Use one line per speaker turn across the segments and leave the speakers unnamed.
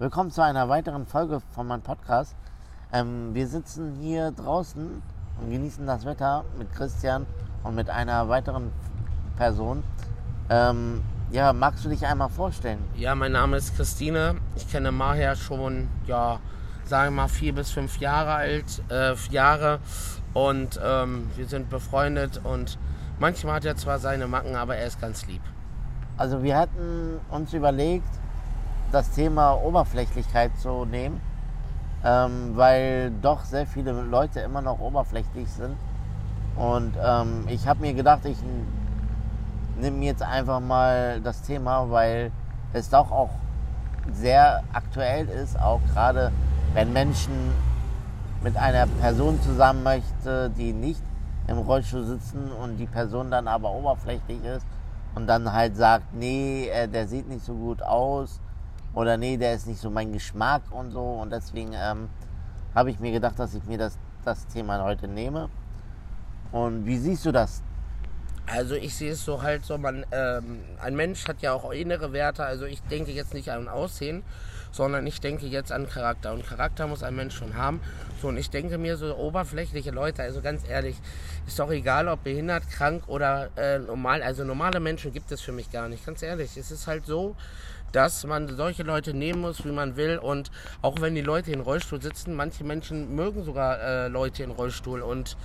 Willkommen zu einer weiteren Folge von meinem Podcast. Ähm, wir sitzen hier draußen und genießen das Wetter mit Christian und mit einer weiteren Person. Ähm, ja, magst du dich einmal vorstellen?
Ja, mein Name ist Christine. Ich kenne Maher schon, ja, sagen wir mal vier bis fünf Jahre alt, äh, Jahre. Und ähm, wir sind befreundet und manchmal hat er zwar seine Macken, aber er ist ganz lieb.
Also wir hatten uns überlegt, das Thema Oberflächlichkeit zu nehmen, ähm, weil doch sehr viele Leute immer noch oberflächlich sind. Und ähm, ich habe mir gedacht, ich nehme jetzt einfach mal das Thema, weil es doch auch sehr aktuell ist, auch gerade wenn Menschen mit einer Person zusammen möchte, die nicht im Rollstuhl sitzen und die Person dann aber oberflächlich ist und dann halt sagt, nee, äh, der sieht nicht so gut aus oder nee, der ist nicht so mein Geschmack und so. Und deswegen ähm, habe ich mir gedacht, dass ich mir das, das Thema heute nehme. Und wie siehst du das?
Also ich sehe es so halt so, man, ähm, ein Mensch hat ja auch innere Werte, also ich denke jetzt nicht an Aussehen, sondern ich denke jetzt an Charakter. Und Charakter muss ein Mensch schon haben. So, und ich denke mir so oberflächliche Leute, also ganz ehrlich, ist doch egal, ob behindert, krank oder äh, normal. Also normale Menschen gibt es für mich gar nicht, ganz ehrlich. Es ist halt so, dass man solche Leute nehmen muss, wie man will. Und auch wenn die Leute in Rollstuhl sitzen, manche Menschen mögen sogar äh, Leute in Rollstuhl. Und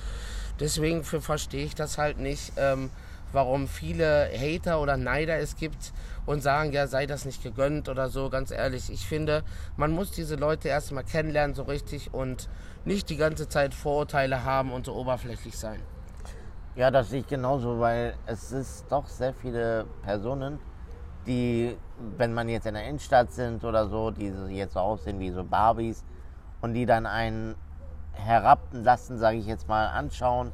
deswegen verstehe ich das halt nicht, ähm, warum viele Hater oder Neider es gibt und sagen, ja, sei das nicht gegönnt oder so. Ganz ehrlich, ich finde, man muss diese Leute erstmal kennenlernen, so richtig und nicht die ganze Zeit Vorurteile haben und so oberflächlich sein.
Ja, das sehe ich genauso, weil es ist doch sehr viele Personen, die, wenn man jetzt in der Innenstadt sind oder so, die jetzt so aussehen wie so Barbies und die dann einen herablassen, sage ich jetzt mal, anschauen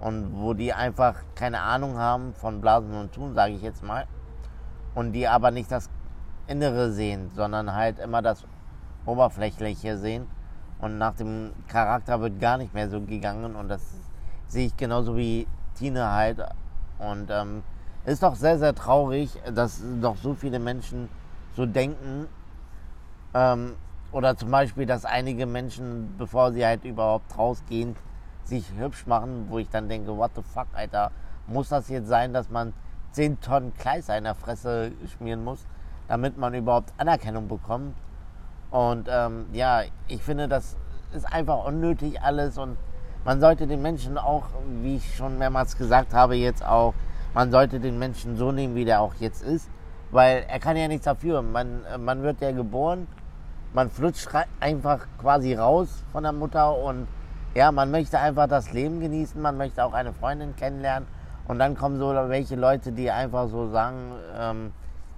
und wo die einfach keine Ahnung haben von Blasen und Tun, sage ich jetzt mal, und die aber nicht das Innere sehen, sondern halt immer das Oberflächliche sehen und nach dem Charakter wird gar nicht mehr so gegangen und das sehe ich genauso wie Tine halt und ähm, ist doch sehr, sehr traurig, dass doch so viele Menschen so denken. Ähm, oder zum Beispiel, dass einige Menschen, bevor sie halt überhaupt rausgehen, sich hübsch machen, wo ich dann denke, what the fuck, Alter, muss das jetzt sein, dass man 10 Tonnen Kleister in der Fresse schmieren muss, damit man überhaupt Anerkennung bekommt. Und ähm, ja, ich finde, das ist einfach unnötig alles und man sollte den Menschen auch, wie ich schon mehrmals gesagt habe, jetzt auch man sollte den Menschen so nehmen, wie der auch jetzt ist, weil er kann ja nichts dafür. Man, man wird ja geboren, man flutscht einfach quasi raus von der Mutter und ja, man möchte einfach das Leben genießen, man möchte auch eine Freundin kennenlernen und dann kommen so welche Leute, die einfach so sagen, ähm,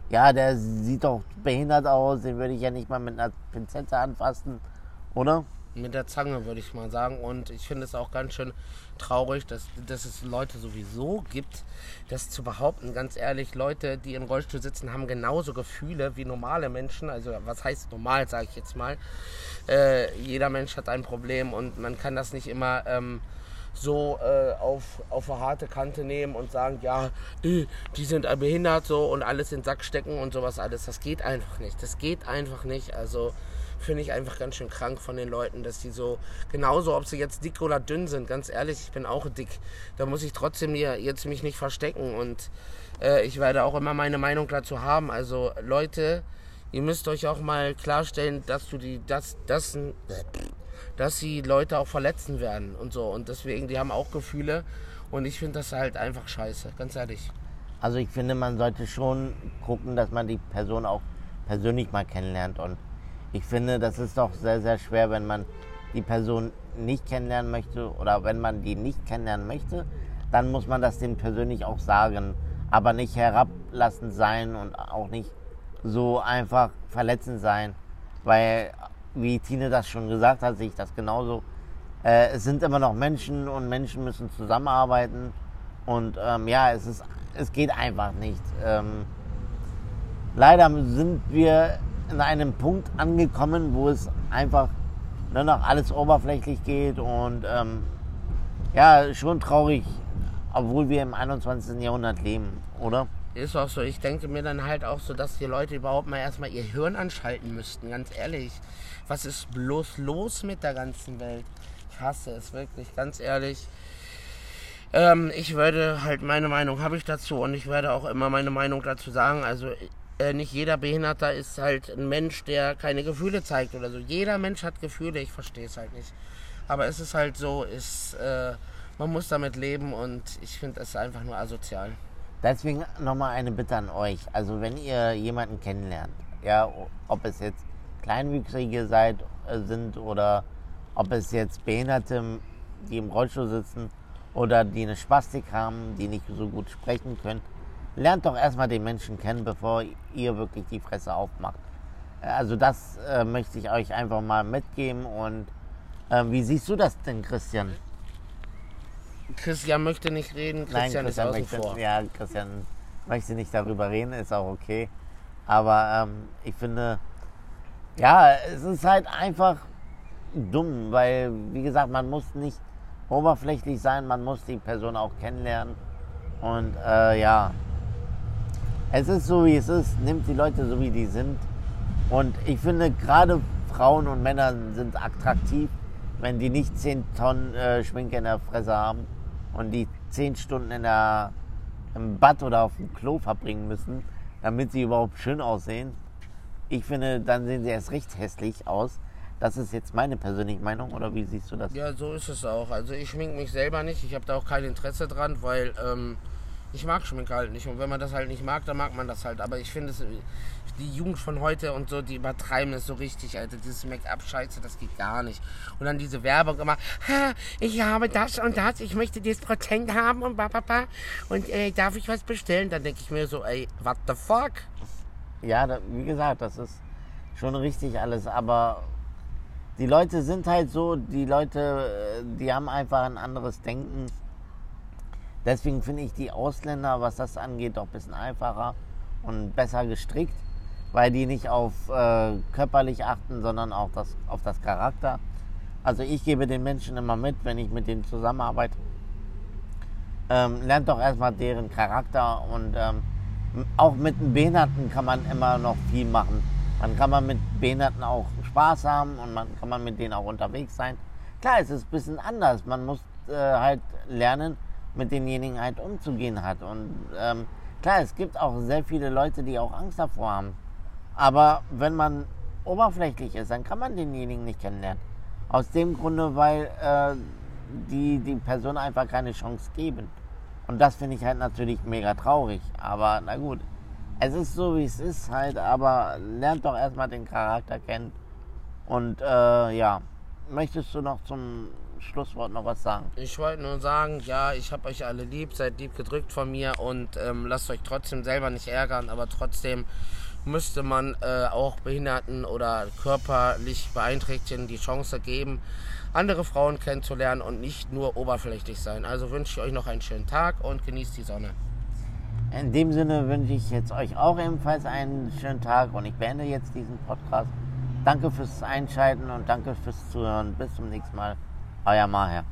ja, der sieht doch behindert aus, den würde ich ja nicht mal mit einer Pinzette anfassen, oder?
Mit der Zange, würde ich mal sagen. Und ich finde es auch ganz schön traurig, dass, dass es Leute sowieso gibt, das zu behaupten. Ganz ehrlich, Leute, die im Rollstuhl sitzen, haben genauso Gefühle wie normale Menschen. Also was heißt normal, sage ich jetzt mal. Äh, jeder Mensch hat ein Problem und man kann das nicht immer... Ähm, so äh, auf, auf eine harte Kante nehmen und sagen, ja, die sind behindert so und alles in den Sack stecken und sowas alles. Das geht einfach nicht. Das geht einfach nicht. Also finde ich einfach ganz schön krank von den Leuten, dass die so, genauso ob sie jetzt dick oder dünn sind, ganz ehrlich, ich bin auch dick. Da muss ich trotzdem hier jetzt mich nicht verstecken und äh, ich werde auch immer meine Meinung dazu haben. Also Leute, ihr müsst euch auch mal klarstellen, dass du die, dass, dass, dass sie Leute auch verletzen werden und so. Und deswegen, die haben auch Gefühle und ich finde das halt einfach scheiße, ganz ehrlich.
Also ich finde, man sollte schon gucken, dass man die Person auch persönlich mal kennenlernt und ich finde, das ist doch sehr, sehr schwer, wenn man die Person nicht kennenlernen möchte oder wenn man die nicht kennenlernen möchte, dann muss man das dem persönlich auch sagen, aber nicht herablassend sein und auch nicht so einfach verletzend sein, weil, wie Tine das schon gesagt hat, sehe ich das genauso. Äh, es sind immer noch Menschen und Menschen müssen zusammenarbeiten und ähm, ja, es, ist, es geht einfach nicht. Ähm, leider sind wir in einem Punkt angekommen, wo es einfach nur noch alles oberflächlich geht und ähm, ja, schon traurig, obwohl wir im 21. Jahrhundert leben, oder?
Ist auch so. Ich denke mir dann halt auch so, dass die Leute überhaupt mal erstmal ihr Hirn anschalten müssten, ganz ehrlich. Was ist bloß los mit der ganzen Welt? Ich hasse es wirklich, ganz ehrlich. Ähm, ich würde halt, meine Meinung habe ich dazu und ich werde auch immer meine Meinung dazu sagen. Also äh, nicht jeder Behinderter ist halt ein Mensch, der keine Gefühle zeigt oder so. Jeder Mensch hat Gefühle, ich verstehe es halt nicht. Aber es ist halt so, ist, äh, man muss damit leben und ich finde es einfach nur asozial.
Deswegen nochmal eine Bitte an euch. Also wenn ihr jemanden kennenlernt, ja, ob es jetzt Kleinwüchsige seid, äh, sind oder ob es jetzt Behinderte, die im Rollstuhl sitzen oder die eine Spastik haben, die nicht so gut sprechen können, lernt doch erstmal den Menschen kennen, bevor ihr wirklich die Fresse aufmacht. Also das äh, möchte ich euch einfach mal mitgeben und äh, wie siehst du das denn, Christian?
Christian möchte nicht reden, Christian, Nein, Christian ist außen
möchte,
vor.
Ja, Christian möchte nicht darüber reden, ist auch okay. Aber ähm, ich finde, ja, es ist halt einfach dumm, weil, wie gesagt, man muss nicht oberflächlich sein, man muss die Person auch kennenlernen. Und äh, ja, es ist so, wie es ist, nimmt die Leute so, wie die sind. Und ich finde, gerade Frauen und Männer sind attraktiv, wenn die nicht 10 Tonnen äh, Schminke in der Fresse haben und die 10 Stunden in der, im Bad oder auf dem Klo verbringen müssen, damit sie überhaupt schön aussehen. Ich finde, dann sehen sie erst recht hässlich aus. Das ist jetzt meine persönliche Meinung, oder wie siehst du das?
Ja, so ist es auch. Also ich schminke mich selber nicht. Ich habe da auch kein Interesse dran, weil ähm, ich mag Schminke halt nicht. Und wenn man das halt nicht mag, dann mag man das halt. Aber ich finde, die Jugend von heute und so, die übertreiben es so richtig, Alter. Dieses Make-up-Scheiße, das geht gar nicht. Und dann diese Werbung immer, ich habe das und das, ich möchte dieses Prozent haben und papapa. Und äh, darf ich was bestellen? Dann denke ich mir so, ey, what the fuck?
Ja, da, wie gesagt, das ist schon richtig alles. Aber die Leute sind halt so, die Leute, äh, die haben einfach ein anderes Denken Deswegen finde ich die Ausländer, was das angeht, doch ein bisschen einfacher und besser gestrickt, weil die nicht auf äh, körperlich achten, sondern auch das, auf das Charakter. Also ich gebe den Menschen immer mit, wenn ich mit denen zusammenarbeite. Ähm, lernt doch erstmal deren Charakter und ähm, auch mit einem Behinderten kann man immer noch viel machen. Man kann man mit Behinderten auch Spaß haben und man kann man mit denen auch unterwegs sein. Klar, es ist ein bisschen anders. Man muss äh, halt lernen, mit denjenigen halt umzugehen hat. Und ähm, klar, es gibt auch sehr viele Leute, die auch Angst davor haben. Aber wenn man oberflächlich ist, dann kann man denjenigen nicht kennenlernen. Aus dem Grunde, weil äh, die die Person einfach keine Chance geben. Und das finde ich halt natürlich mega traurig. Aber na gut, es ist so, wie es ist halt. Aber lernt doch erstmal den Charakter kennen. Und äh, ja, möchtest du noch zum Schlusswort noch was sagen?
Ich wollte nur sagen, ja, ich habe euch alle lieb, seid lieb gedrückt von mir und ähm, lasst euch trotzdem selber nicht ärgern, aber trotzdem müsste man äh, auch Behinderten oder körperlich Beeinträchtigten die Chance geben, andere Frauen kennenzulernen und nicht nur oberflächlich sein. Also wünsche ich euch noch einen schönen Tag und genießt die Sonne.
In dem Sinne wünsche ich jetzt euch auch ebenfalls einen schönen Tag und ich beende jetzt diesen Podcast. Danke fürs Einschalten und danke fürs Zuhören. Bis zum nächsten Mal. Euer Maher.